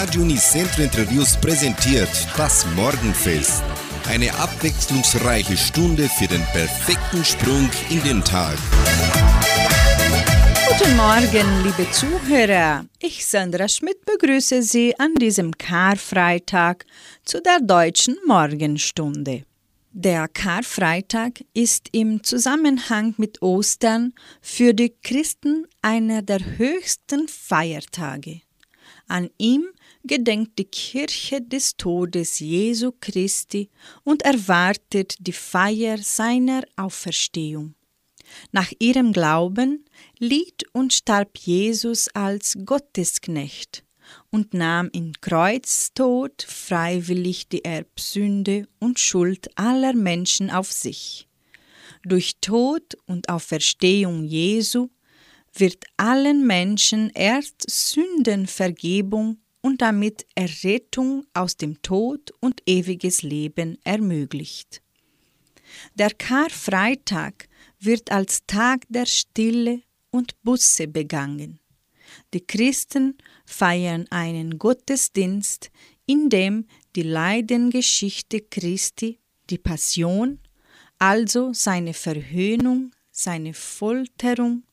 Radio Unicentro Entre Rios präsentiert das Morgenfest. Eine abwechslungsreiche Stunde für den perfekten Sprung in den Tag. Guten Morgen, liebe Zuhörer. Ich, Sandra Schmidt, begrüße Sie an diesem Karfreitag zu der deutschen Morgenstunde. Der Karfreitag ist im Zusammenhang mit Ostern für die Christen einer der höchsten Feiertage. An ihm gedenkt die Kirche des Todes Jesu Christi und erwartet die Feier seiner Auferstehung. Nach ihrem Glauben litt und starb Jesus als Gottesknecht und nahm in Kreuztod freiwillig die Erbsünde und Schuld aller Menschen auf sich. Durch Tod und Auferstehung Jesu wird allen Menschen erst Sündenvergebung und damit Errettung aus dem Tod und ewiges Leben ermöglicht. Der Karfreitag wird als Tag der Stille und Busse begangen. Die Christen feiern einen Gottesdienst, in dem die Leidengeschichte Christi, die Passion, also seine Verhöhnung, seine Folterung,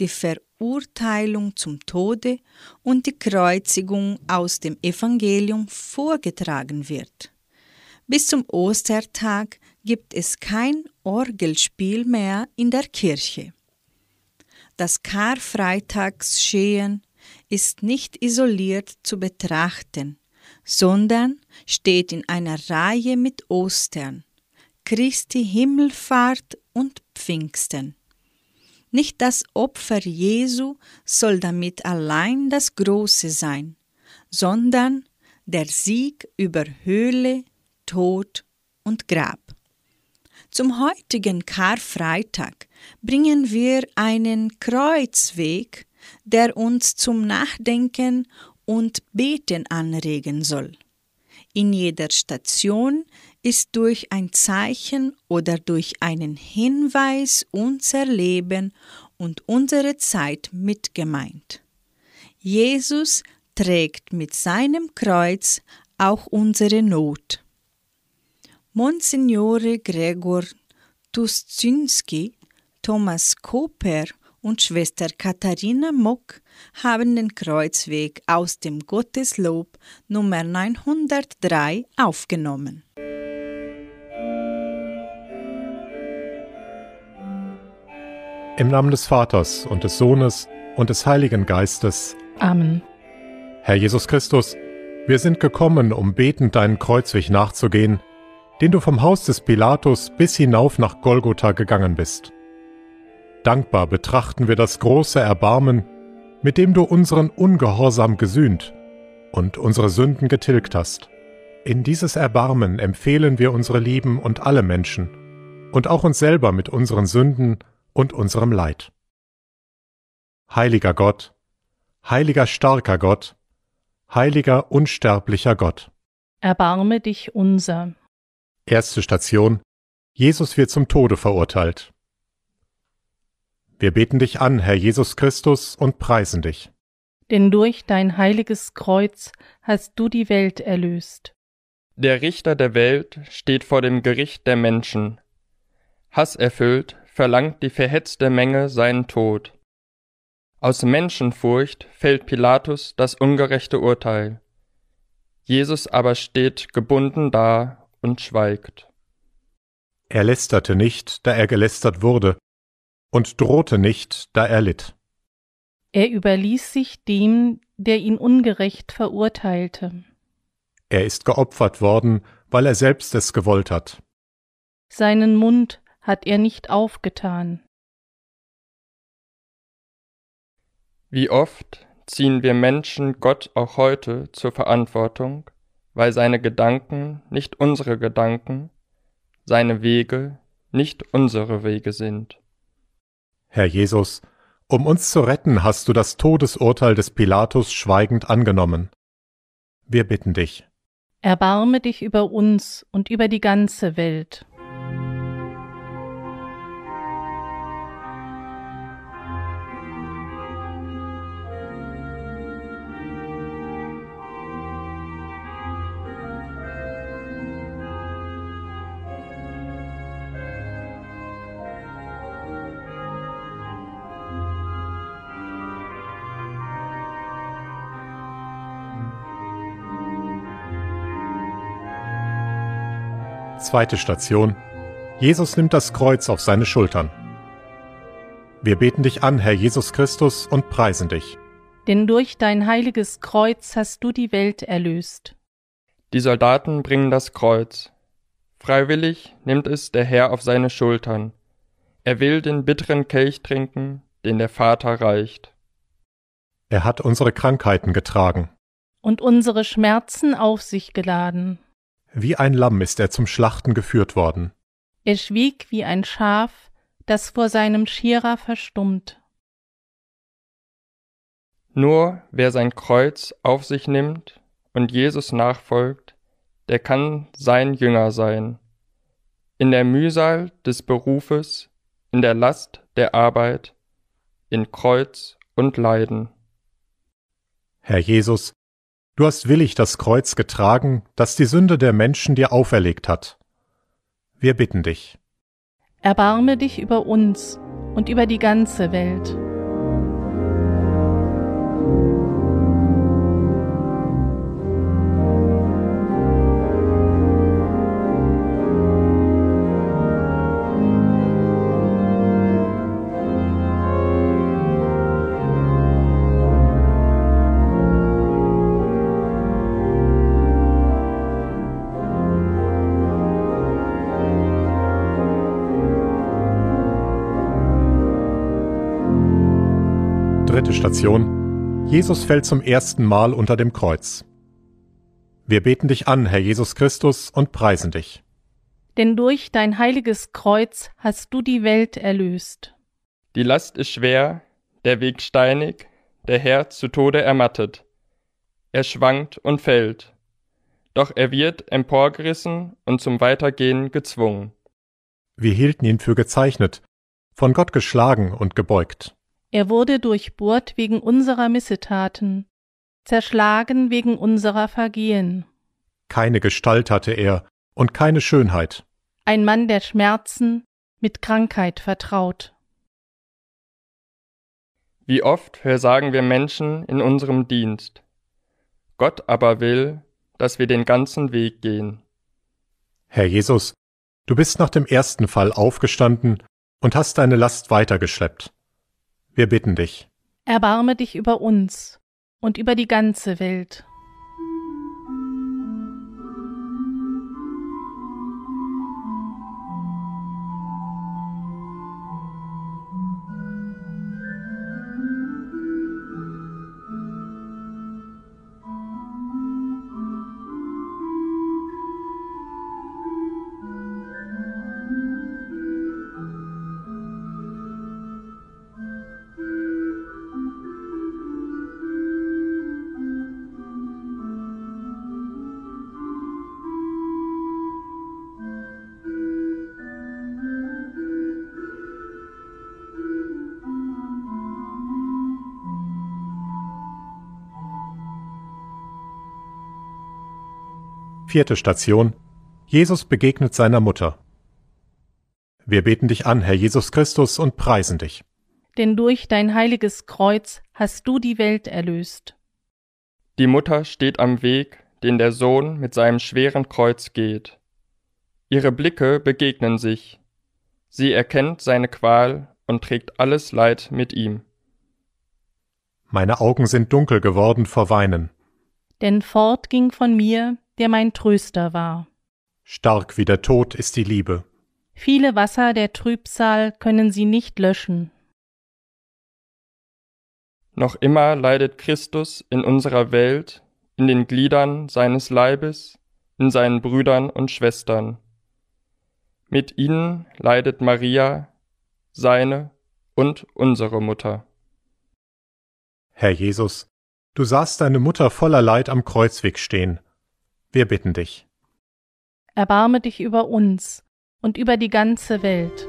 die Verurteilung zum Tode und die Kreuzigung aus dem Evangelium vorgetragen wird. Bis zum Ostertag gibt es kein Orgelspiel mehr in der Kirche. Das Karfreitagsschehen ist nicht isoliert zu betrachten, sondern steht in einer Reihe mit Ostern, Christi Himmelfahrt und Pfingsten. Nicht das Opfer Jesu soll damit allein das Große sein, sondern der Sieg über Höhle, Tod und Grab. Zum heutigen Karfreitag bringen wir einen Kreuzweg, der uns zum Nachdenken und Beten anregen soll. In jeder Station ist durch ein Zeichen oder durch einen Hinweis unser Leben und unsere Zeit mitgemeint. Jesus trägt mit seinem Kreuz auch unsere Not. Monsignore Gregor Tuszynski, Thomas Koper und Schwester Katharina Mock haben den Kreuzweg aus dem Gotteslob Nummer 903 aufgenommen. Im Namen des Vaters und des Sohnes und des Heiligen Geistes. Amen. Herr Jesus Christus, wir sind gekommen, um betend deinen Kreuzweg nachzugehen, den du vom Haus des Pilatus bis hinauf nach Golgotha gegangen bist. Dankbar betrachten wir das große Erbarmen, mit dem du unseren Ungehorsam gesühnt und unsere Sünden getilgt hast. In dieses Erbarmen empfehlen wir unsere Lieben und alle Menschen und auch uns selber mit unseren Sünden und unserem Leid. Heiliger Gott, heiliger starker Gott, heiliger unsterblicher Gott. Erbarme dich unser. Erste Station. Jesus wird zum Tode verurteilt. Wir beten dich an, Herr Jesus Christus, und preisen dich. Denn durch dein heiliges Kreuz hast du die Welt erlöst. Der Richter der Welt steht vor dem Gericht der Menschen. Hasserfüllt verlangt die verhetzte Menge seinen Tod. Aus Menschenfurcht fällt Pilatus das ungerechte Urteil. Jesus aber steht gebunden da und schweigt. Er lästerte nicht, da er gelästert wurde, und drohte nicht, da er litt. Er überließ sich dem, der ihn ungerecht verurteilte. Er ist geopfert worden, weil er selbst es gewollt hat. Seinen Mund hat er nicht aufgetan. Wie oft ziehen wir Menschen Gott auch heute zur Verantwortung, weil seine Gedanken nicht unsere Gedanken, seine Wege nicht unsere Wege sind. Herr Jesus, um uns zu retten, hast du das Todesurteil des Pilatus schweigend angenommen. Wir bitten dich. Erbarme dich über uns und über die ganze Welt. Zweite Station. Jesus nimmt das Kreuz auf seine Schultern. Wir beten dich an, Herr Jesus Christus, und preisen dich. Denn durch dein heiliges Kreuz hast du die Welt erlöst. Die Soldaten bringen das Kreuz. Freiwillig nimmt es der Herr auf seine Schultern. Er will den bitteren Kelch trinken, den der Vater reicht. Er hat unsere Krankheiten getragen. Und unsere Schmerzen auf sich geladen. Wie ein Lamm ist er zum Schlachten geführt worden. Er schwieg wie ein Schaf, das vor seinem Schierer verstummt. Nur wer sein Kreuz auf sich nimmt und Jesus nachfolgt, der kann sein Jünger sein. In der Mühsal des Berufes, in der Last der Arbeit, in Kreuz und Leiden. Herr Jesus, du hast willig das Kreuz getragen, das die Sünde der Menschen dir auferlegt hat. Wir bitten dich. Erbarme dich über uns und über die ganze Welt. Station. Jesus fällt zum ersten Mal unter dem Kreuz. Wir beten dich an, Herr Jesus Christus, und preisen dich. Denn durch dein heiliges Kreuz hast du die Welt erlöst. Die Last ist schwer, der Weg steinig, der Herr zu Tode ermattet. Er schwankt und fällt. Doch er wird emporgerissen und zum Weitergehen gezwungen. Wir hielten ihn für gezeichnet, von Gott geschlagen und gebeugt. Er wurde durchbohrt wegen unserer Missetaten, zerschlagen wegen unserer Vergehen. Keine Gestalt hatte er und keine Schönheit. Ein Mann der Schmerzen, mit Krankheit vertraut. Wie oft versagen wir Menschen in unserem Dienst. Gott aber will, dass wir den ganzen Weg gehen. Herr Jesus, du bist nach dem ersten Fall aufgestanden und hast deine Last weitergeschleppt. Wir bitten dich. Erbarme dich über uns und über die ganze Welt. Vierte Station. Jesus begegnet seiner Mutter. Wir beten dich an, Herr Jesus Christus, und preisen dich. Denn durch dein heiliges Kreuz hast du die Welt erlöst. Die Mutter steht am Weg, den der Sohn mit seinem schweren Kreuz geht. Ihre Blicke begegnen sich. Sie erkennt seine Qual und trägt alles Leid mit ihm. Meine Augen sind dunkel geworden vor Weinen. Denn fort ging von mir, der mein Tröster war. Stark wie der Tod ist die Liebe. Viele Wasser der Trübsal können sie nicht löschen. Noch immer leidet Christus in unserer Welt, in den Gliedern seines Leibes, in seinen Brüdern und Schwestern. Mit ihnen leidet Maria, seine und unsere Mutter. Herr Jesus, du sahst deine Mutter voller Leid am Kreuzweg stehen. Wir bitten dich. Erbarme dich über uns und über die ganze Welt.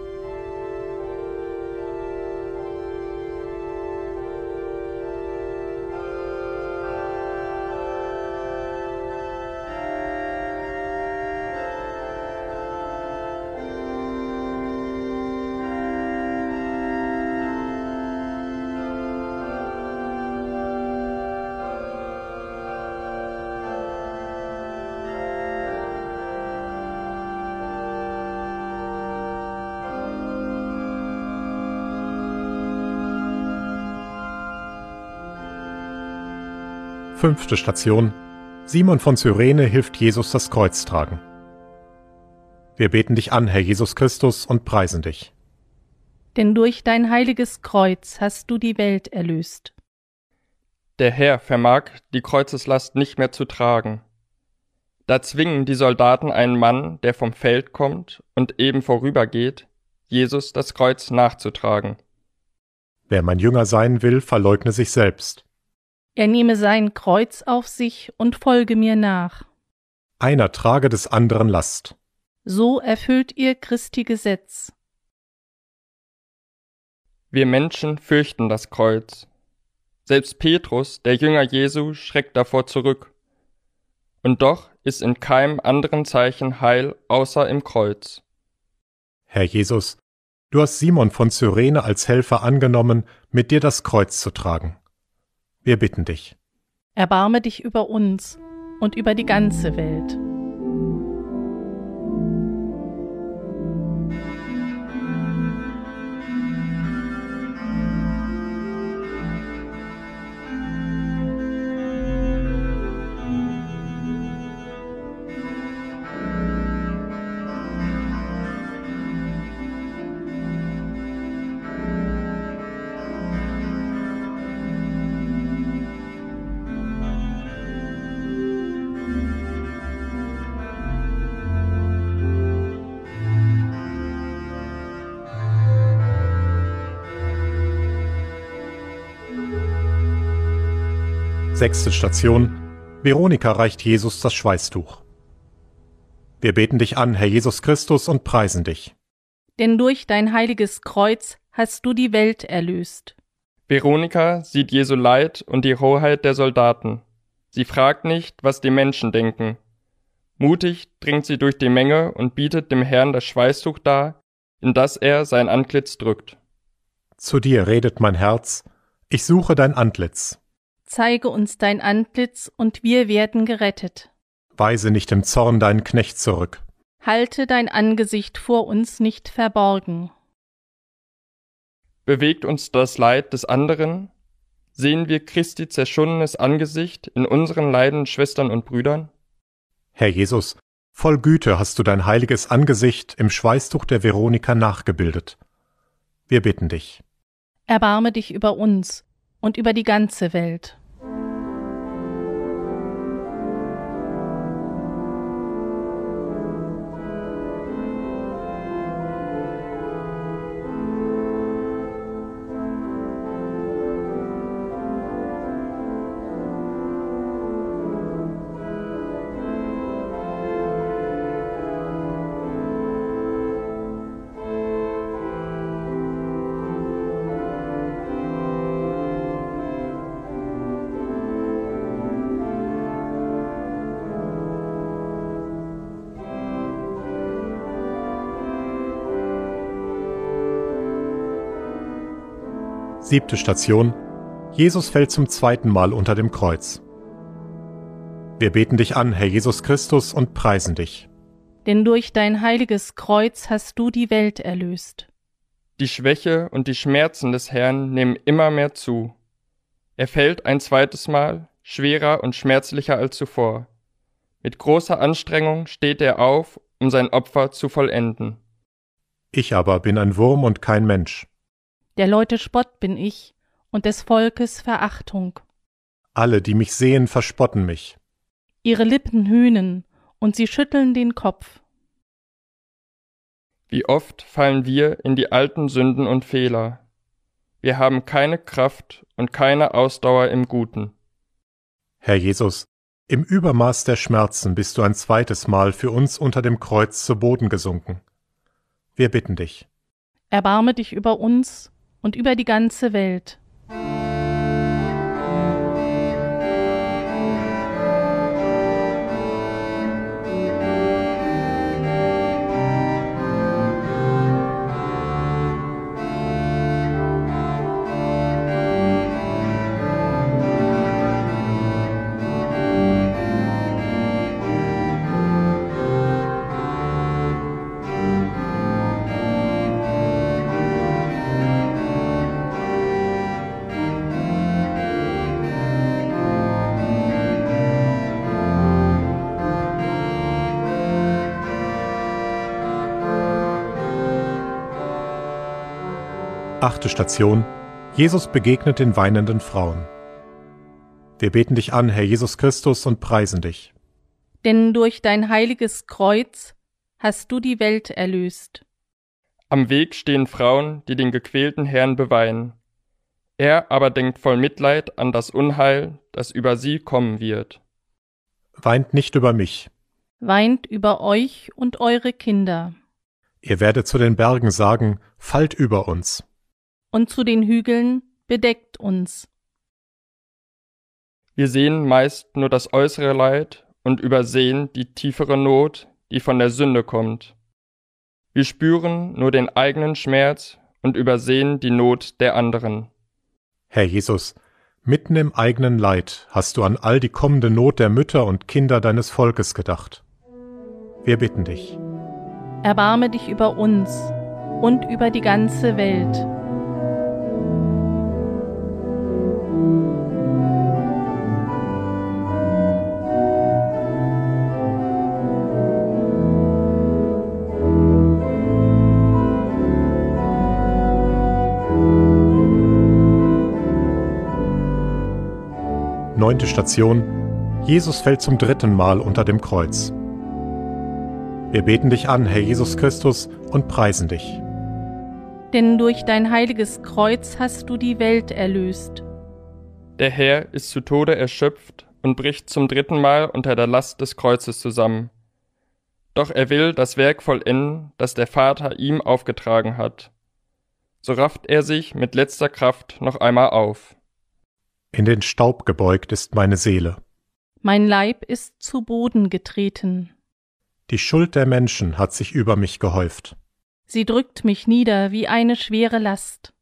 Fünfte Station. Simon von Cyrene hilft Jesus das Kreuz tragen. Wir beten dich an, Herr Jesus Christus, und preisen dich. Denn durch dein heiliges Kreuz hast du die Welt erlöst. Der Herr vermag die Kreuzeslast nicht mehr zu tragen. Da zwingen die Soldaten einen Mann, der vom Feld kommt und eben vorübergeht, Jesus das Kreuz nachzutragen. Wer mein Jünger sein will, verleugne sich selbst. Er nehme sein Kreuz auf sich und folge mir nach. Einer trage des anderen Last. So erfüllt ihr Christi Gesetz. Wir Menschen fürchten das Kreuz. Selbst Petrus, der Jünger Jesu, schreckt davor zurück. Und doch ist in keinem anderen Zeichen Heil außer im Kreuz. Herr Jesus, du hast Simon von Cyrene als Helfer angenommen, mit dir das Kreuz zu tragen. Wir bitten dich. Erbarme dich über uns und über die ganze Welt. Sechste Station. Veronika reicht Jesus das Schweißtuch. Wir beten dich an, Herr Jesus Christus, und preisen dich. Denn durch dein heiliges Kreuz hast du die Welt erlöst. Veronika sieht Jesu Leid und die Rohheit der Soldaten. Sie fragt nicht, was die Menschen denken. Mutig dringt sie durch die Menge und bietet dem Herrn das Schweißtuch dar, in das er sein Antlitz drückt. Zu dir redet mein Herz, ich suche dein Antlitz. Zeige uns dein Antlitz, und wir werden gerettet. Weise nicht im Zorn deinen Knecht zurück. Halte dein Angesicht vor uns nicht verborgen. Bewegt uns das Leid des anderen? Sehen wir Christi zerschundenes Angesicht in unseren leidenden Schwestern und Brüdern? Herr Jesus, voll Güte hast du dein heiliges Angesicht im Schweißtuch der Veronika nachgebildet. Wir bitten dich. Erbarme dich über uns und über die ganze Welt. Siebte Station. Jesus fällt zum zweiten Mal unter dem Kreuz. Wir beten dich an, Herr Jesus Christus, und preisen dich. Denn durch dein heiliges Kreuz hast du die Welt erlöst. Die Schwäche und die Schmerzen des Herrn nehmen immer mehr zu. Er fällt ein zweites Mal, schwerer und schmerzlicher als zuvor. Mit großer Anstrengung steht er auf, um sein Opfer zu vollenden. Ich aber bin ein Wurm und kein Mensch. Der Leute Spott bin ich und des Volkes Verachtung. Alle, die mich sehen, verspotten mich. Ihre Lippen hühnen und sie schütteln den Kopf. Wie oft fallen wir in die alten Sünden und Fehler. Wir haben keine Kraft und keine Ausdauer im Guten. Herr Jesus, im Übermaß der Schmerzen bist du ein zweites Mal für uns unter dem Kreuz zu Boden gesunken. Wir bitten dich. Erbarme dich über uns und über die ganze Welt. Achte Station. Jesus begegnet den weinenden Frauen. Wir beten dich an, Herr Jesus Christus, und preisen dich. Denn durch dein heiliges Kreuz hast du die Welt erlöst. Am Weg stehen Frauen, die den gequälten Herrn beweinen. Er aber denkt voll Mitleid an das Unheil, das über sie kommen wird. Weint nicht über mich. Weint über euch und eure Kinder. Ihr werdet zu den Bergen sagen, fallt über uns. Und zu den Hügeln, bedeckt uns. Wir sehen meist nur das äußere Leid und übersehen die tiefere Not, die von der Sünde kommt. Wir spüren nur den eigenen Schmerz und übersehen die Not der anderen. Herr Jesus, mitten im eigenen Leid hast du an all die kommende Not der Mütter und Kinder deines Volkes gedacht. Wir bitten dich. Erbarme dich über uns und über die ganze Welt. Neunte Station. Jesus fällt zum dritten Mal unter dem Kreuz. Wir beten dich an, Herr Jesus Christus, und preisen dich. Denn durch dein heiliges Kreuz hast du die Welt erlöst. Der Herr ist zu Tode erschöpft und bricht zum dritten Mal unter der Last des Kreuzes zusammen. Doch er will das Werk vollenden, das der Vater ihm aufgetragen hat. So rafft er sich mit letzter Kraft noch einmal auf. In den Staub gebeugt ist meine Seele. Mein Leib ist zu Boden getreten. Die Schuld der Menschen hat sich über mich gehäuft. Sie drückt mich nieder wie eine schwere Last.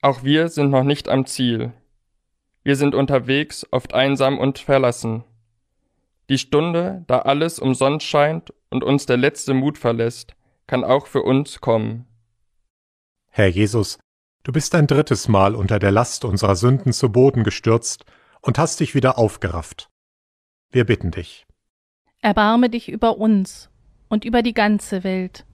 Auch wir sind noch nicht am Ziel. Wir sind unterwegs, oft einsam und verlassen. Die Stunde, da alles umsonst scheint und uns der letzte Mut verlässt, kann auch für uns kommen. Herr Jesus, du bist ein drittes Mal unter der Last unserer Sünden zu Boden gestürzt und hast dich wieder aufgerafft. Wir bitten dich. Erbarme dich über uns und über die ganze Welt.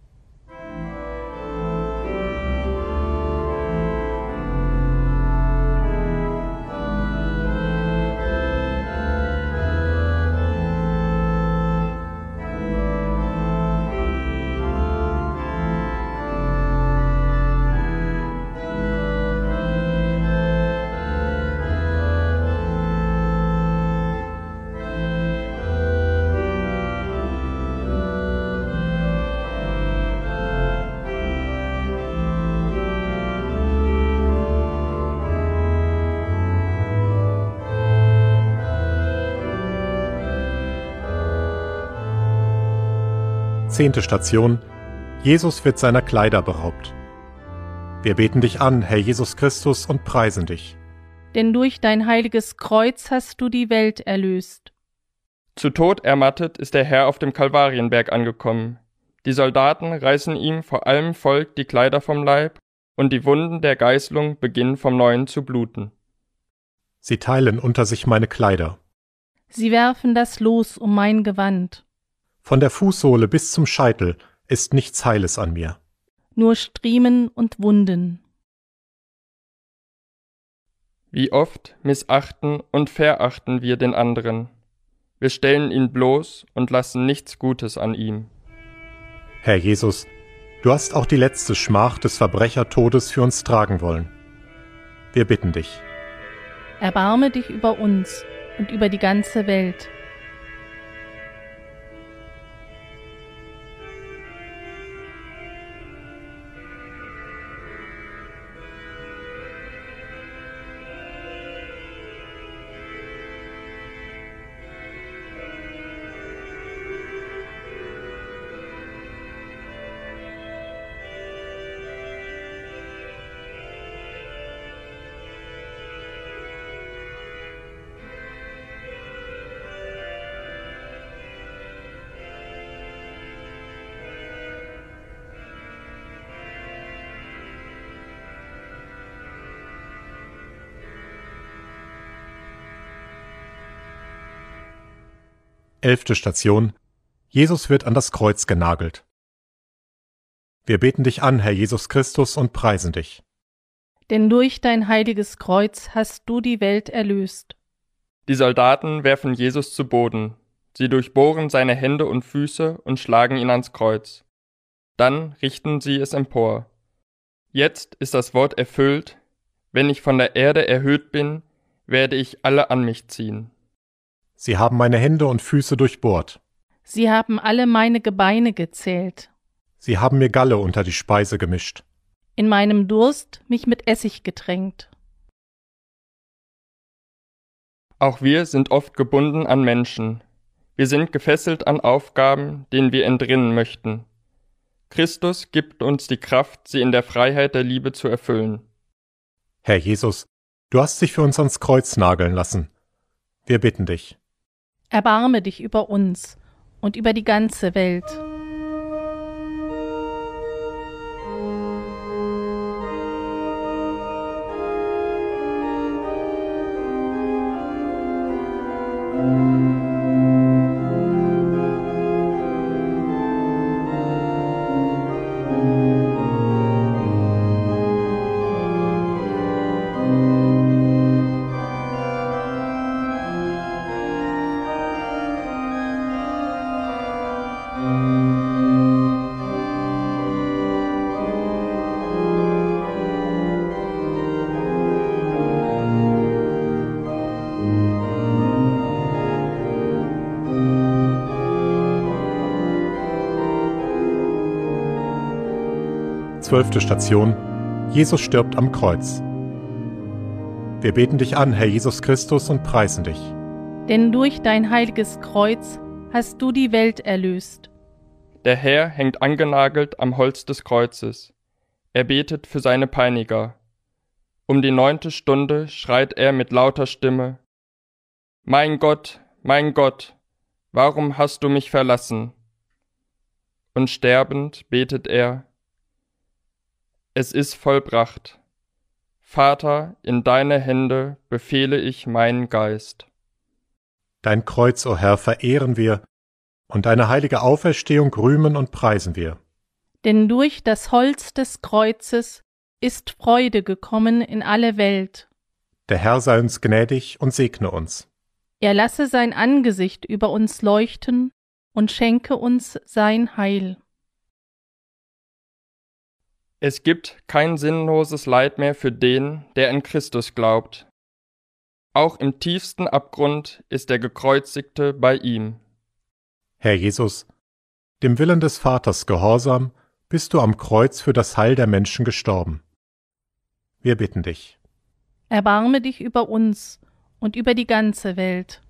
Zehnte Station. Jesus wird seiner Kleider beraubt. Wir beten dich an, Herr Jesus Christus, und preisen dich. Denn durch dein heiliges Kreuz hast du die Welt erlöst. Zu Tod ermattet ist der Herr auf dem Kalvarienberg angekommen. Die Soldaten reißen ihm vor allem Volk die Kleider vom Leib, und die Wunden der Geißlung beginnen vom Neuen zu bluten. Sie teilen unter sich meine Kleider. Sie werfen das Los um mein Gewand. Von der Fußsohle bis zum Scheitel ist nichts Heiles an mir. Nur Striemen und Wunden. Wie oft missachten und verachten wir den anderen. Wir stellen ihn bloß und lassen nichts Gutes an ihm. Herr Jesus, du hast auch die letzte Schmach des Verbrechertodes für uns tragen wollen. Wir bitten dich. Erbarme dich über uns und über die ganze Welt. Elfte Station. Jesus wird an das Kreuz genagelt. Wir beten dich an, Herr Jesus Christus, und preisen dich. Denn durch dein heiliges Kreuz hast du die Welt erlöst. Die Soldaten werfen Jesus zu Boden. Sie durchbohren seine Hände und Füße und schlagen ihn ans Kreuz. Dann richten sie es empor. Jetzt ist das Wort erfüllt, wenn ich von der Erde erhöht bin, werde ich alle an mich ziehen. Sie haben meine Hände und Füße durchbohrt. Sie haben alle meine Gebeine gezählt. Sie haben mir Galle unter die Speise gemischt. In meinem Durst mich mit Essig getränkt. Auch wir sind oft gebunden an Menschen. Wir sind gefesselt an Aufgaben, denen wir entrinnen möchten. Christus gibt uns die Kraft, sie in der Freiheit der Liebe zu erfüllen. Herr Jesus, du hast dich für uns ans Kreuz nageln lassen. Wir bitten dich. Erbarme dich über uns und über die ganze Welt. Zwölfte Station. Jesus stirbt am Kreuz. Wir beten dich an, Herr Jesus Christus, und preisen dich. Denn durch dein heiliges Kreuz hast du die Welt erlöst. Der Herr hängt angenagelt am Holz des Kreuzes. Er betet für seine Peiniger. Um die neunte Stunde schreit er mit lauter Stimme Mein Gott, mein Gott, warum hast du mich verlassen? Und sterbend betet er es ist vollbracht. Vater, in deine Hände befehle ich meinen Geist. Dein Kreuz, o oh Herr, verehren wir, und deine heilige Auferstehung rühmen und preisen wir. Denn durch das Holz des Kreuzes ist Freude gekommen in alle Welt. Der Herr sei uns gnädig und segne uns. Er lasse sein Angesicht über uns leuchten und schenke uns sein Heil. Es gibt kein sinnloses Leid mehr für den, der an Christus glaubt. Auch im tiefsten Abgrund ist der Gekreuzigte bei ihm. Herr Jesus, dem Willen des Vaters gehorsam, bist du am Kreuz für das Heil der Menschen gestorben. Wir bitten dich. Erbarme dich über uns und über die ganze Welt.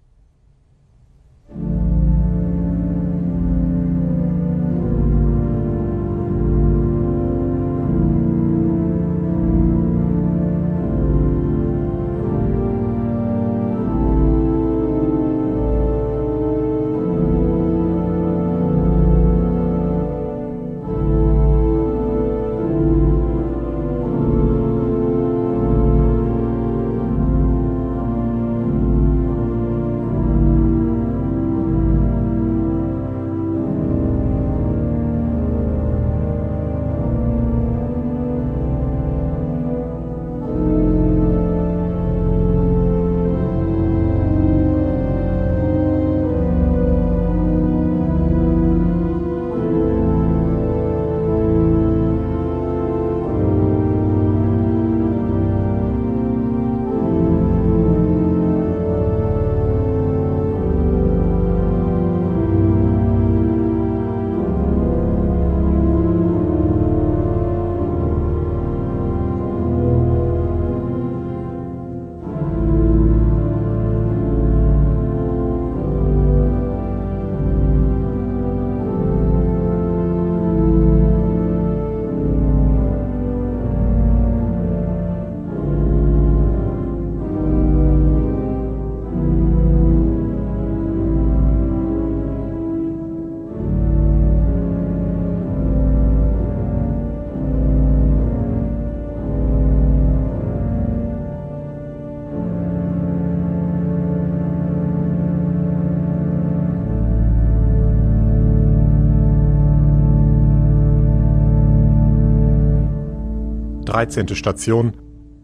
13. Station.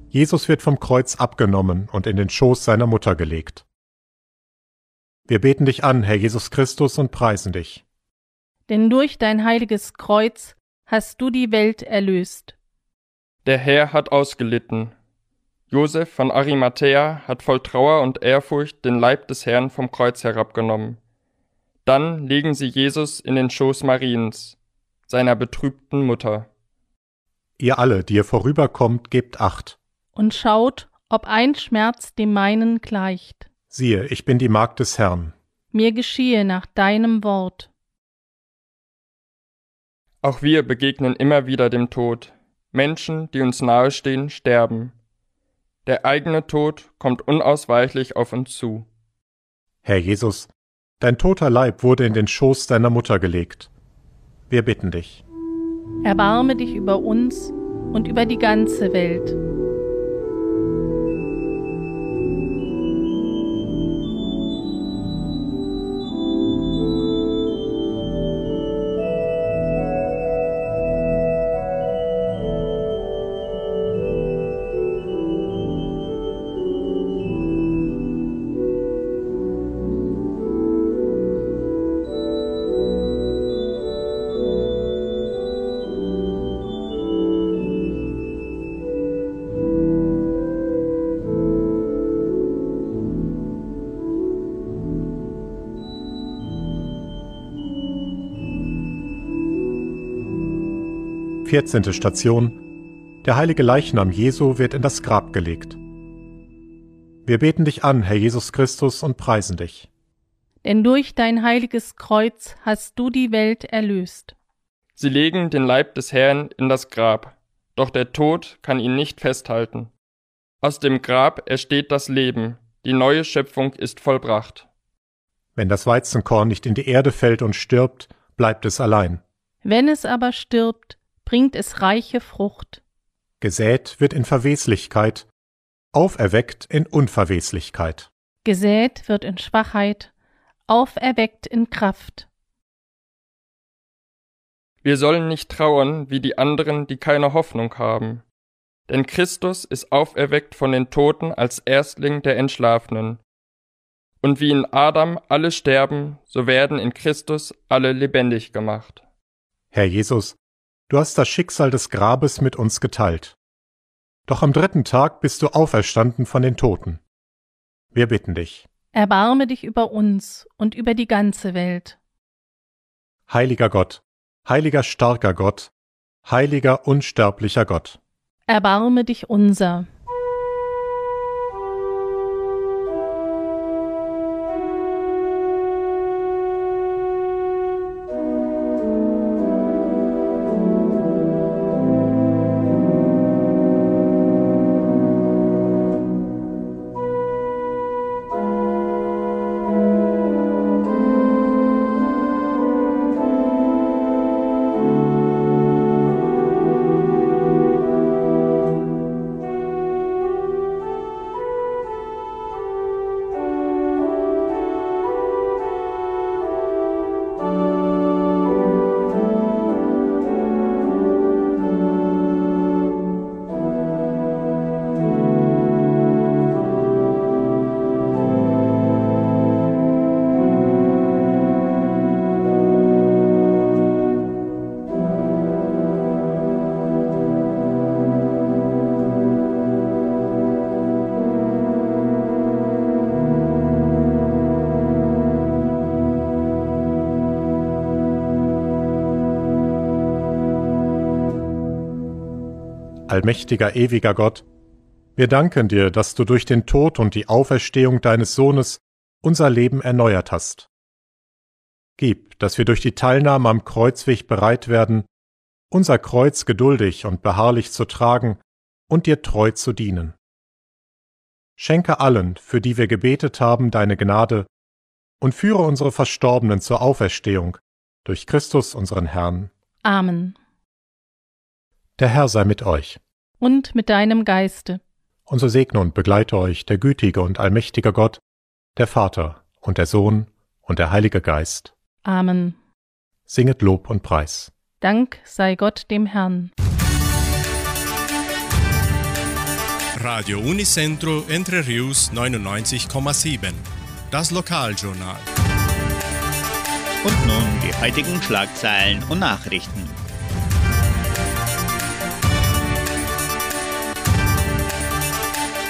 Jesus wird vom Kreuz abgenommen und in den Schoß seiner Mutter gelegt. Wir beten dich an, Herr Jesus Christus, und preisen dich. Denn durch dein heiliges Kreuz hast du die Welt erlöst. Der Herr hat ausgelitten. Josef von Arimathäa hat voll Trauer und Ehrfurcht den Leib des Herrn vom Kreuz herabgenommen. Dann legen sie Jesus in den Schoß Mariens, seiner betrübten Mutter. Ihr alle, die ihr vorüberkommt, gebt acht. Und schaut, ob ein Schmerz dem meinen gleicht. Siehe, ich bin die Magd des Herrn. Mir geschehe nach deinem Wort. Auch wir begegnen immer wieder dem Tod. Menschen, die uns nahestehen, sterben. Der eigene Tod kommt unausweichlich auf uns zu. Herr Jesus, dein toter Leib wurde in den Schoß deiner Mutter gelegt. Wir bitten dich. Erbarme dich über uns und über die ganze Welt. Vierzehnte Station. Der heilige Leichnam Jesu wird in das Grab gelegt. Wir beten dich an, Herr Jesus Christus, und preisen dich. Denn durch dein heiliges Kreuz hast du die Welt erlöst. Sie legen den Leib des Herrn in das Grab, doch der Tod kann ihn nicht festhalten. Aus dem Grab ersteht das Leben, die neue Schöpfung ist vollbracht. Wenn das Weizenkorn nicht in die Erde fällt und stirbt, bleibt es allein. Wenn es aber stirbt, bringt es reiche Frucht. Gesät wird in Verweslichkeit, auferweckt in Unverweslichkeit. Gesät wird in Schwachheit, auferweckt in Kraft. Wir sollen nicht trauern wie die anderen, die keine Hoffnung haben. Denn Christus ist auferweckt von den Toten als Erstling der Entschlafenen. Und wie in Adam alle sterben, so werden in Christus alle lebendig gemacht. Herr Jesus, du hast das Schicksal des Grabes mit uns geteilt. Doch am dritten Tag bist du auferstanden von den Toten. Wir bitten dich. Erbarme dich über uns und über die ganze Welt. Heiliger Gott, heiliger starker Gott, heiliger unsterblicher Gott. Erbarme dich unser. Allmächtiger, ewiger Gott, wir danken dir, dass du durch den Tod und die Auferstehung deines Sohnes unser Leben erneuert hast. Gib, dass wir durch die Teilnahme am Kreuzweg bereit werden, unser Kreuz geduldig und beharrlich zu tragen und dir treu zu dienen. Schenke allen, für die wir gebetet haben, deine Gnade und führe unsere Verstorbenen zur Auferstehung durch Christus unseren Herrn. Amen. Der Herr sei mit euch. Und mit deinem Geiste. Und so segne und begleite euch der gütige und allmächtige Gott, der Vater und der Sohn und der Heilige Geist. Amen. Singet Lob und Preis. Dank sei Gott dem Herrn. Radio Unicentro Entre Rius 99,7. Das Lokaljournal. Und nun die heutigen Schlagzeilen und Nachrichten.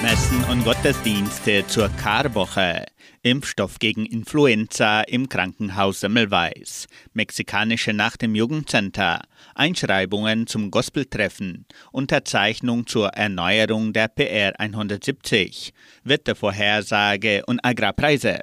Messen und Gottesdienste zur Karwoche. Impfstoff gegen Influenza im Krankenhaus Semmelweis. Mexikanische Nacht im Jugendcenter. Einschreibungen zum Gospeltreffen. Unterzeichnung zur Erneuerung der PR 170. Wettervorhersage und Agrarpreise.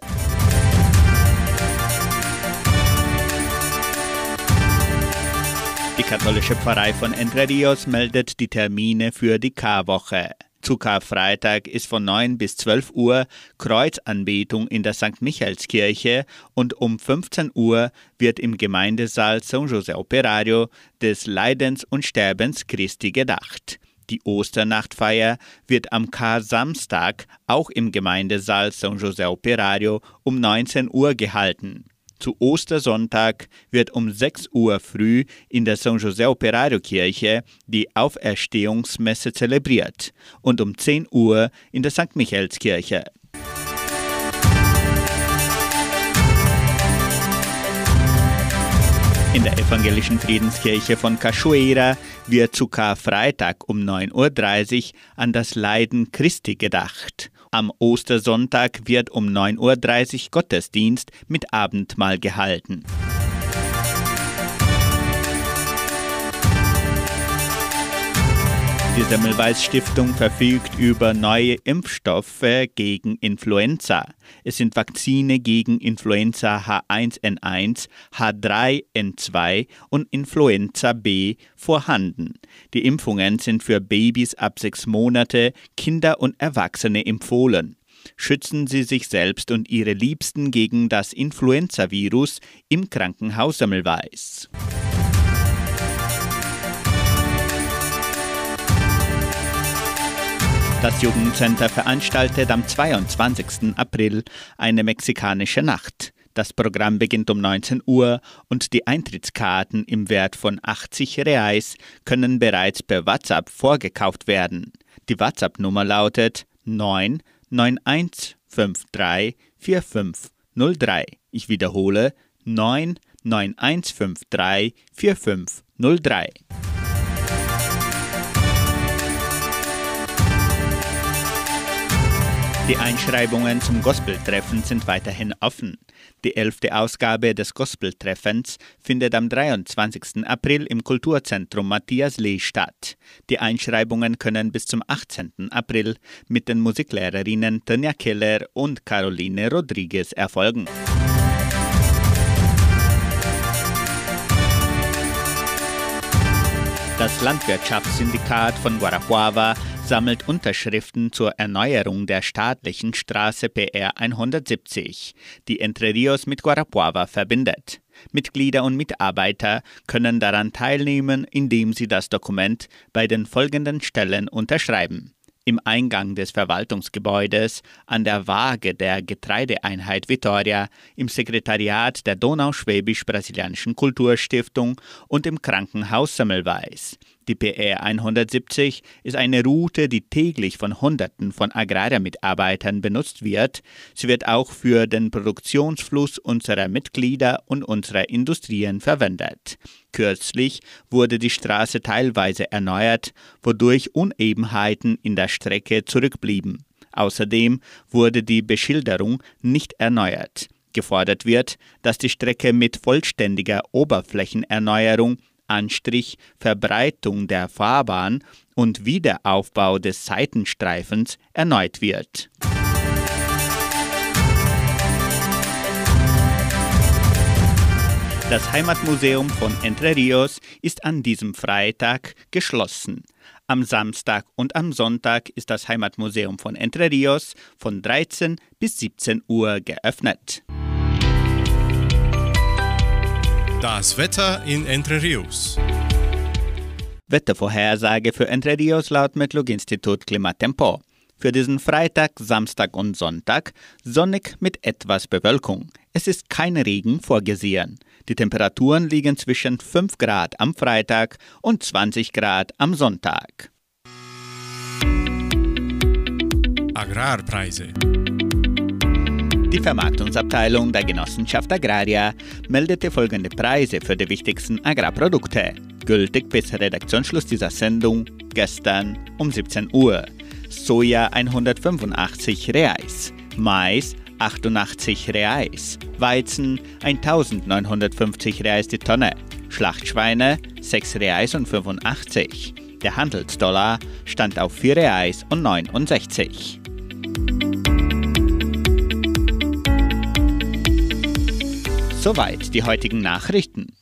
Die katholische Pfarrei von Entre Rios meldet die Termine für die Karwoche. Zu Karfreitag ist von 9 bis 12 Uhr Kreuzanbetung in der St. Michaelskirche und um 15 Uhr wird im Gemeindesaal San José Operario des Leidens und Sterbens Christi gedacht. Die Osternachtfeier wird am Kar-Samstag auch im Gemeindesaal San José Operario um 19 Uhr gehalten. Zu Ostersonntag wird um 6 Uhr früh in der San José Operario Kirche die Auferstehungsmesse zelebriert und um 10 Uhr in der St. Michaelskirche. In der evangelischen Friedenskirche von Cachoeira wird zu Karfreitag um 9.30 Uhr an das Leiden Christi gedacht. Am Ostersonntag wird um 9.30 Uhr Gottesdienst mit Abendmahl gehalten. Die Semmelweis Stiftung verfügt über neue Impfstoffe gegen Influenza. Es sind Vakzine gegen Influenza H1N1, H3N2 und Influenza B vorhanden. Die Impfungen sind für Babys ab sechs Monate, Kinder und Erwachsene empfohlen. Schützen Sie sich selbst und Ihre Liebsten gegen das Influenzavirus im Krankenhaus Semmelweis. Das Jugendcenter veranstaltet am 22. April eine mexikanische Nacht. Das Programm beginnt um 19 Uhr und die Eintrittskarten im Wert von 80 Reais können bereits per WhatsApp vorgekauft werden. Die WhatsApp-Nummer lautet 991534503. Ich wiederhole 991534503. Die Einschreibungen zum Gospeltreffen sind weiterhin offen. Die elfte Ausgabe des Gospeltreffens findet am 23. April im Kulturzentrum Matthias Lee statt. Die Einschreibungen können bis zum 18. April mit den Musiklehrerinnen Tanja Keller und Caroline Rodriguez erfolgen. Das Landwirtschaftssyndikat von Guarapuava sammelt Unterschriften zur Erneuerung der staatlichen Straße PR 170, die Entre Rios mit Guarapuava verbindet. Mitglieder und Mitarbeiter können daran teilnehmen, indem sie das Dokument bei den folgenden Stellen unterschreiben im Eingang des Verwaltungsgebäudes, an der Waage der Getreideeinheit Vitoria, im Sekretariat der Donauschwäbisch-Brasilianischen Kulturstiftung und im Krankenhaus Semmelweis. Die PR 170 ist eine Route, die täglich von Hunderten von Agrarmitarbeitern benutzt wird. Sie wird auch für den Produktionsfluss unserer Mitglieder und unserer Industrien verwendet. Kürzlich wurde die Straße teilweise erneuert, wodurch Unebenheiten in der Strecke zurückblieben. Außerdem wurde die Beschilderung nicht erneuert. Gefordert wird, dass die Strecke mit vollständiger Oberflächenerneuerung Anstrich, Verbreitung der Fahrbahn und Wiederaufbau des Seitenstreifens erneut wird. Das Heimatmuseum von Entre Rios ist an diesem Freitag geschlossen. Am Samstag und am Sonntag ist das Heimatmuseum von Entre Rios von 13 bis 17 Uhr geöffnet. Das Wetter in Entre Rios. Wettervorhersage für Entre Rios laut Metlog-Institut Klimatempo. Für diesen Freitag, Samstag und Sonntag sonnig mit etwas Bewölkung. Es ist kein Regen vorgesehen. Die Temperaturen liegen zwischen 5 Grad am Freitag und 20 Grad am Sonntag. Agrarpreise. Die Vermarktungsabteilung der Genossenschaft Agraria meldete folgende Preise für die wichtigsten Agrarprodukte, gültig bis Redaktionsschluss dieser Sendung gestern um 17 Uhr. Soja 185 Reais, Mais 88 Reais, Weizen 1950 Reais die Tonne, Schlachtschweine 6 Reais und 85. Der Handelsdollar stand auf 4 Reais und 69. Soweit die heutigen Nachrichten.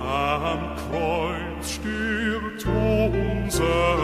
Am Kreuz stirbt unser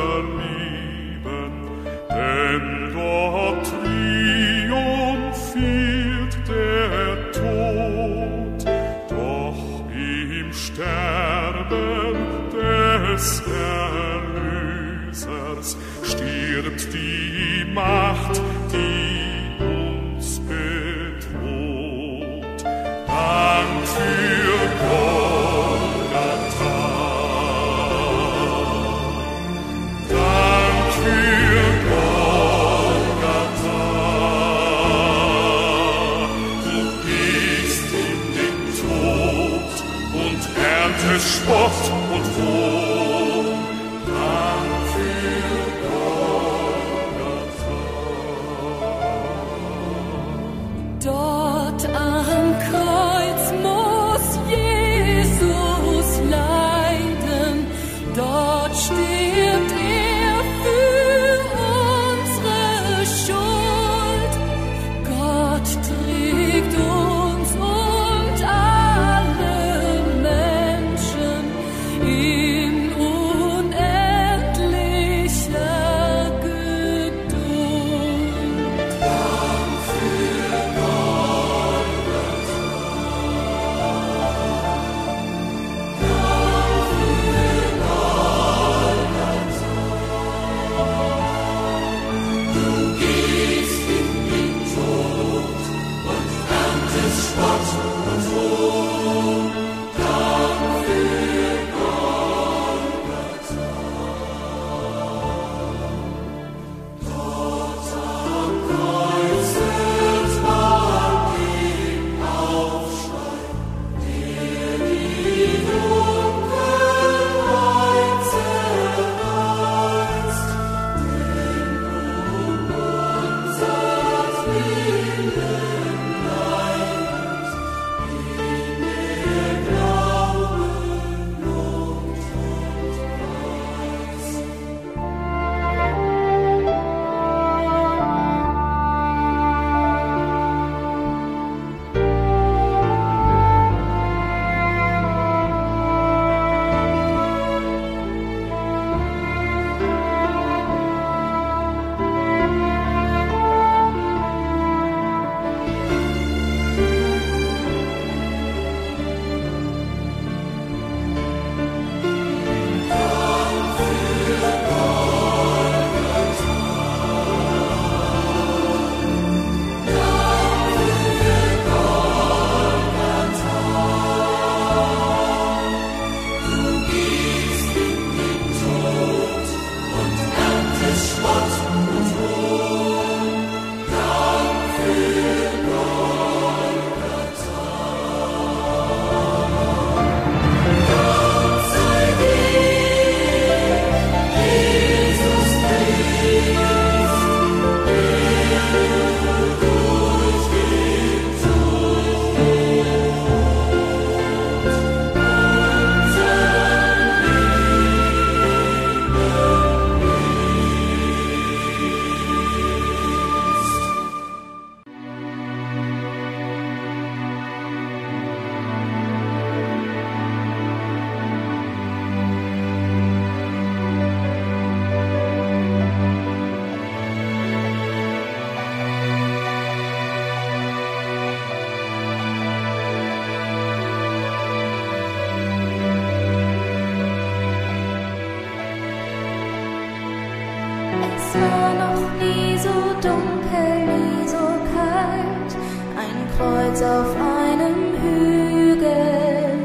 Kreuz auf einem Hügel,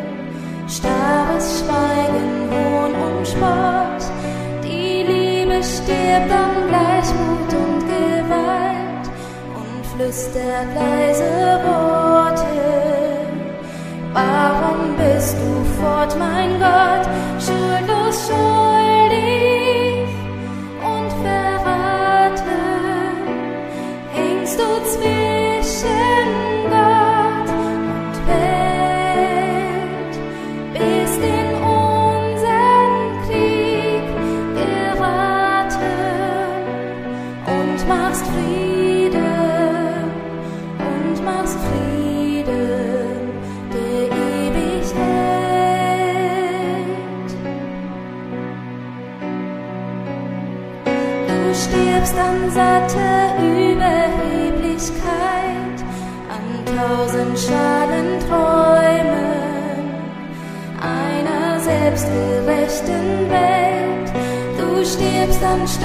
starres Schweigen, Hohn und Spott. Die Liebe stirbt am Gleichmut und Gewalt und flüstert leise Worte. Warum bist du fort, mein Gott?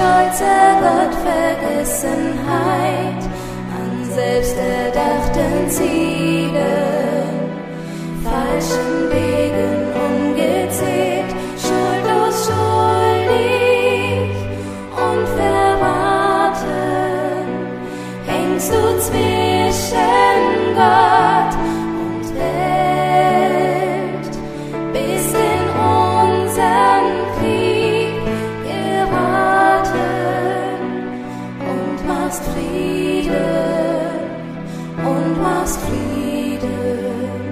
stolze Gottvergessenheit an selbsterdachten Zielen, falschen Wegen. warst Friede und warst Friede.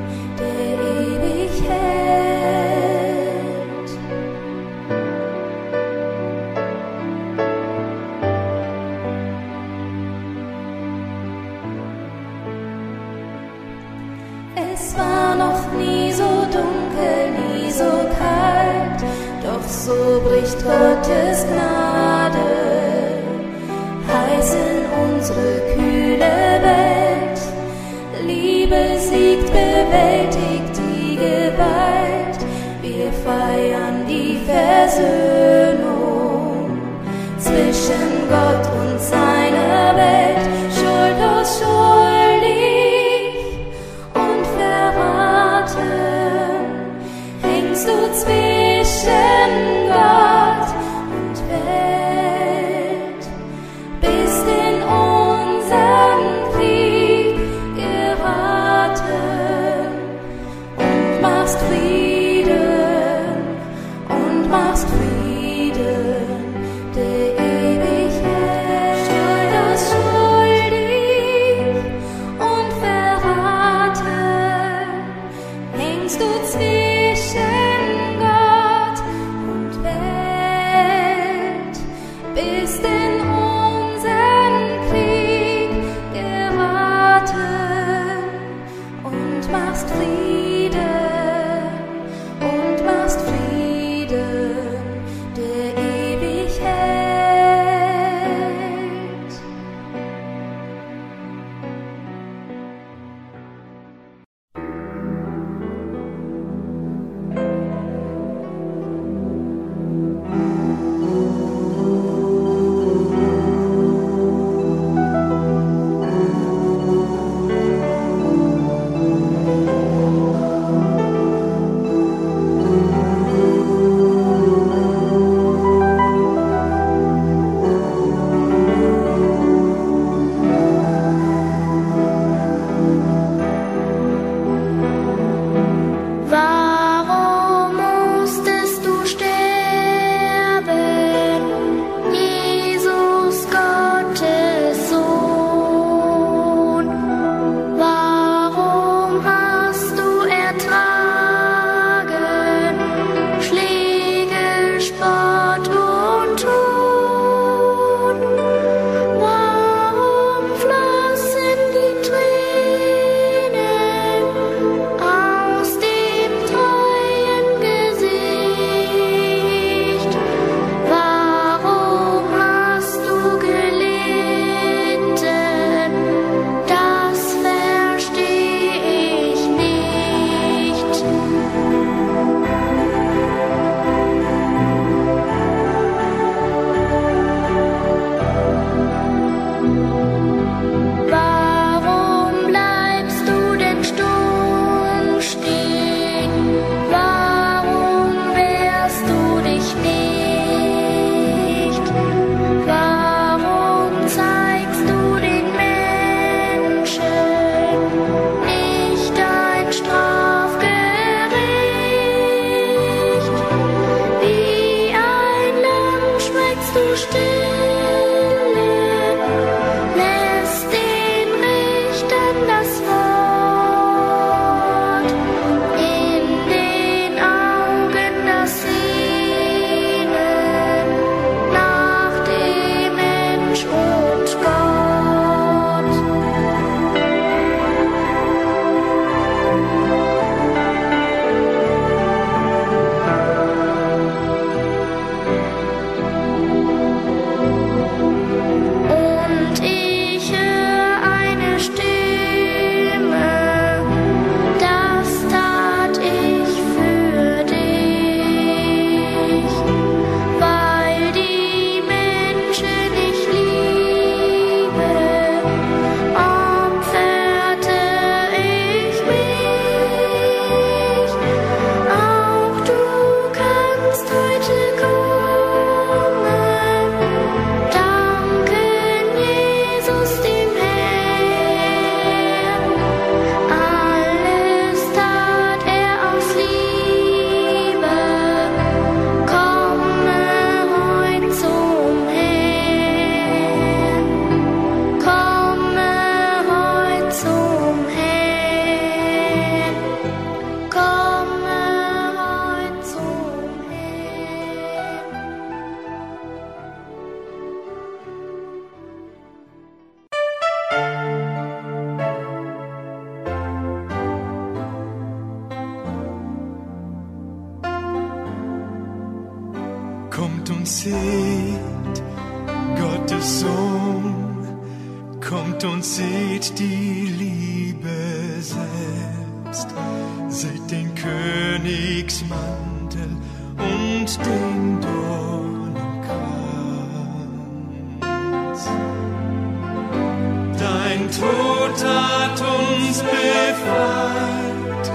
befreit,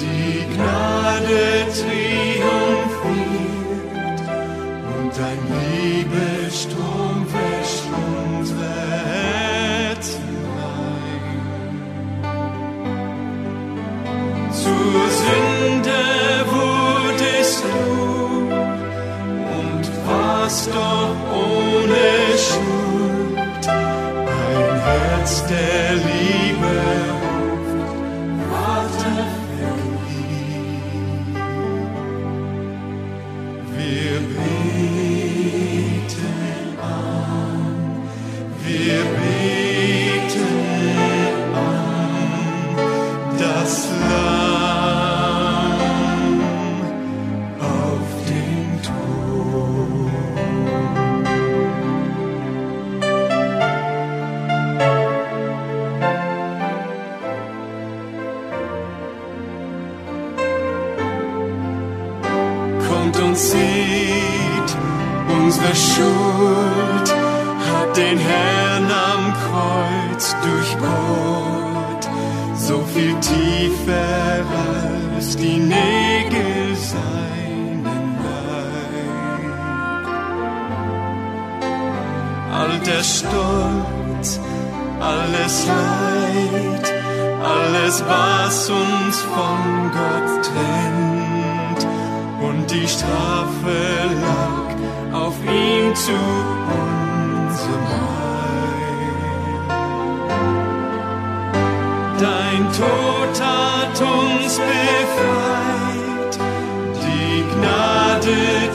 die Gnade triumphiert und dein Liebestrom wäscht unsere Herzen rein. Zur Sünde wurdest du und warst doch ohne Schuld ein Herz der Liebe.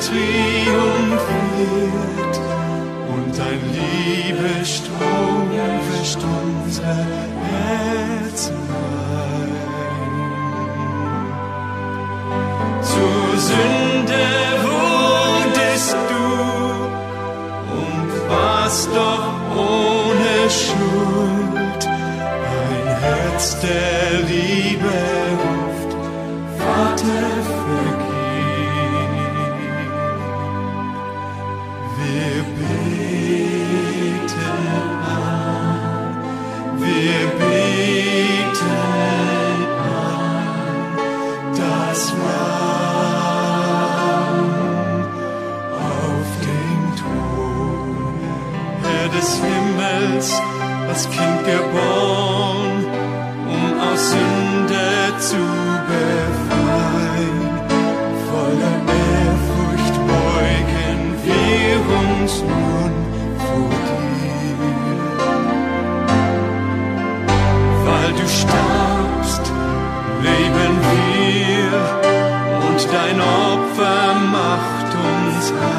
triumphiert und dein Liebestrom erwischt unser Herz ein. Zur Sünde wurdest du und warst doch ohne Schuld ein Herz der geboren, um aus Sünde zu befreien. Voller Ehrfurcht beugen wir uns nun vor dir. Weil du starbst, leben wir und dein Opfer macht uns heil.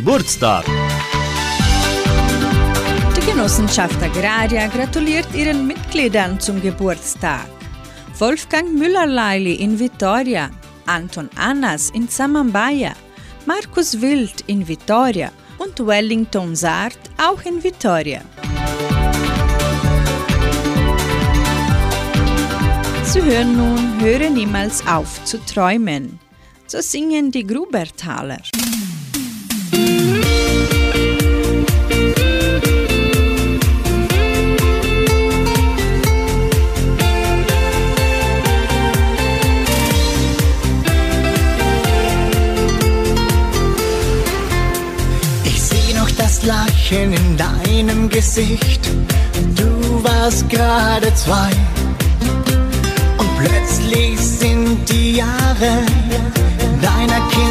Geburtstag. Die Genossenschaft Agraria gratuliert ihren Mitgliedern zum Geburtstag. Wolfgang Müller-Leili in Vitoria, Anton Annas in Samambaya, Markus Wild in Vitoria und Wellington Sart auch in Vitoria. Sie hören nun Höre niemals auf zu träumen. So singen die Grubertaler. Ich seh noch das Lachen in deinem Gesicht. Du warst gerade zwei. Und plötzlich sind die Jahre deiner Kinderzeit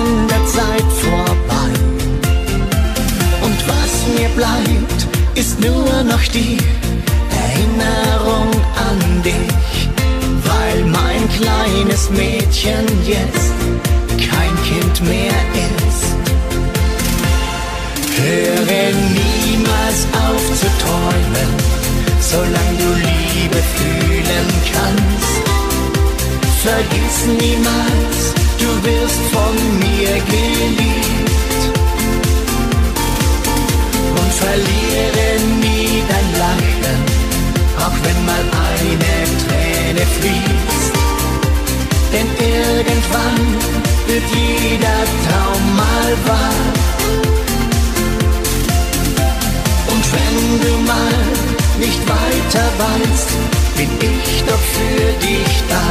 bleibt, ist nur noch die Erinnerung an dich. Weil mein kleines Mädchen jetzt kein Kind mehr ist. Höre niemals auf zu träumen, solange du Liebe fühlen kannst. Vergiss niemals, du wirst von mir geliebt. Verliere nie dein Lachen, auch wenn mal eine Träne fließt. Denn irgendwann wird jeder Traum mal wahr. Und wenn du mal nicht weiter weißt, bin ich doch für dich da.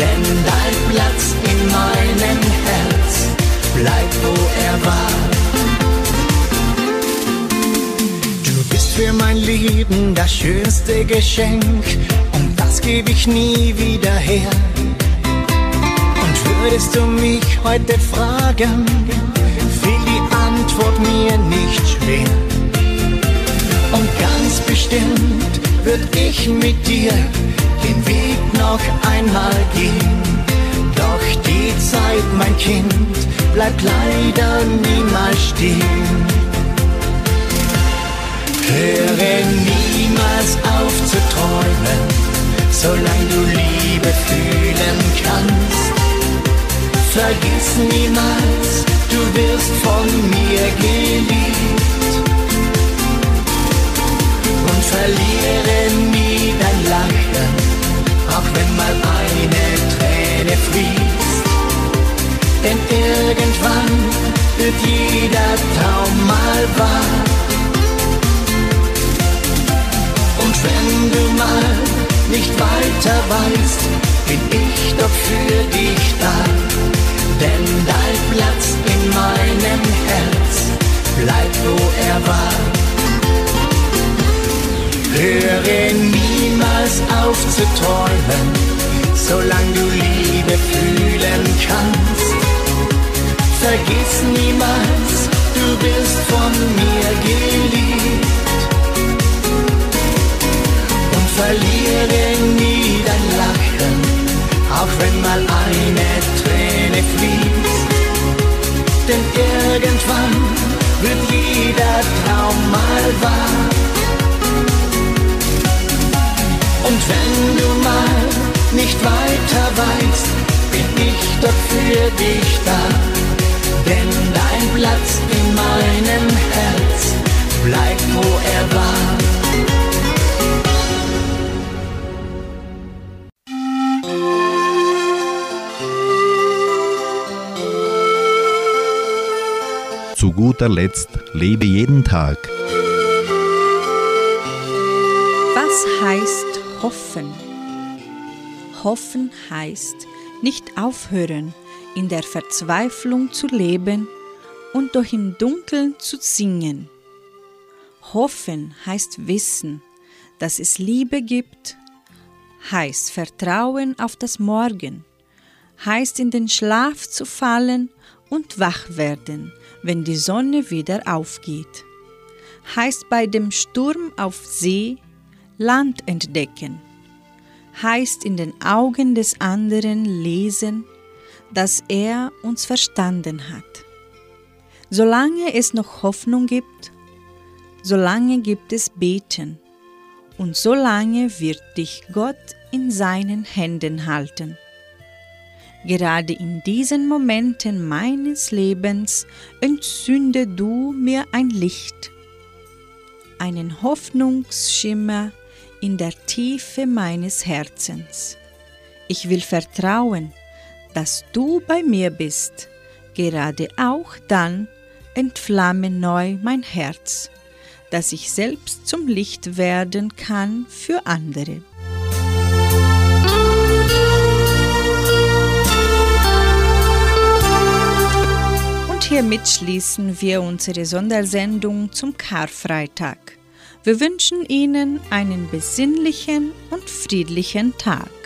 Denn dein Platz in meinem Herz bleibt, wo er war. Für mein Leben das schönste Geschenk und das gebe ich nie wieder her. Und würdest du mich heute fragen, fiel die Antwort mir nicht schwer. Und ganz bestimmt würd ich mit dir den Weg noch einmal gehen. Doch die Zeit, mein Kind, bleibt leider niemals stehen. Höre niemals auf zu träumen, solange du Liebe fühlen kannst. Vergiss niemals, du wirst von mir geliebt. Und verliere nie dein Lachen, auch wenn mal eine Träne fließt. Denn irgendwann wird jeder Traum mal wahr. Du mal nicht weiter weißt, bin ich doch für dich da. Denn dein Platz in meinem Herz bleibt, wo er war. Höre niemals auf zu träumen, solange du Liebe fühlen kannst. Vergiss niemals, du bist von mir geliebt. Verliere nie dein Lachen, auch wenn mal eine Träne fließt. Denn irgendwann wird jeder Traum mal wahr. Und wenn du mal nicht weiter weißt, bin ich doch für dich da. Denn dein Platz in meinem Herz bleibt, wo er war. Zu guter Letzt lebe jeden Tag. Was heißt hoffen? Hoffen heißt nicht aufhören, in der Verzweiflung zu leben und doch im Dunkeln zu singen. Hoffen heißt wissen, dass es Liebe gibt, heißt Vertrauen auf das Morgen, heißt in den Schlaf zu fallen und wach werden, wenn die Sonne wieder aufgeht, heißt bei dem Sturm auf See Land entdecken, heißt in den Augen des anderen lesen, dass er uns verstanden hat. Solange es noch Hoffnung gibt, solange gibt es Beten und solange wird dich Gott in seinen Händen halten. Gerade in diesen Momenten meines Lebens entzünde du mir ein Licht, einen Hoffnungsschimmer in der Tiefe meines Herzens. Ich will vertrauen, dass du bei mir bist, gerade auch dann entflamme neu mein Herz, dass ich selbst zum Licht werden kann für andere. Hiermit schließen wir unsere Sondersendung zum Karfreitag. Wir wünschen Ihnen einen besinnlichen und friedlichen Tag.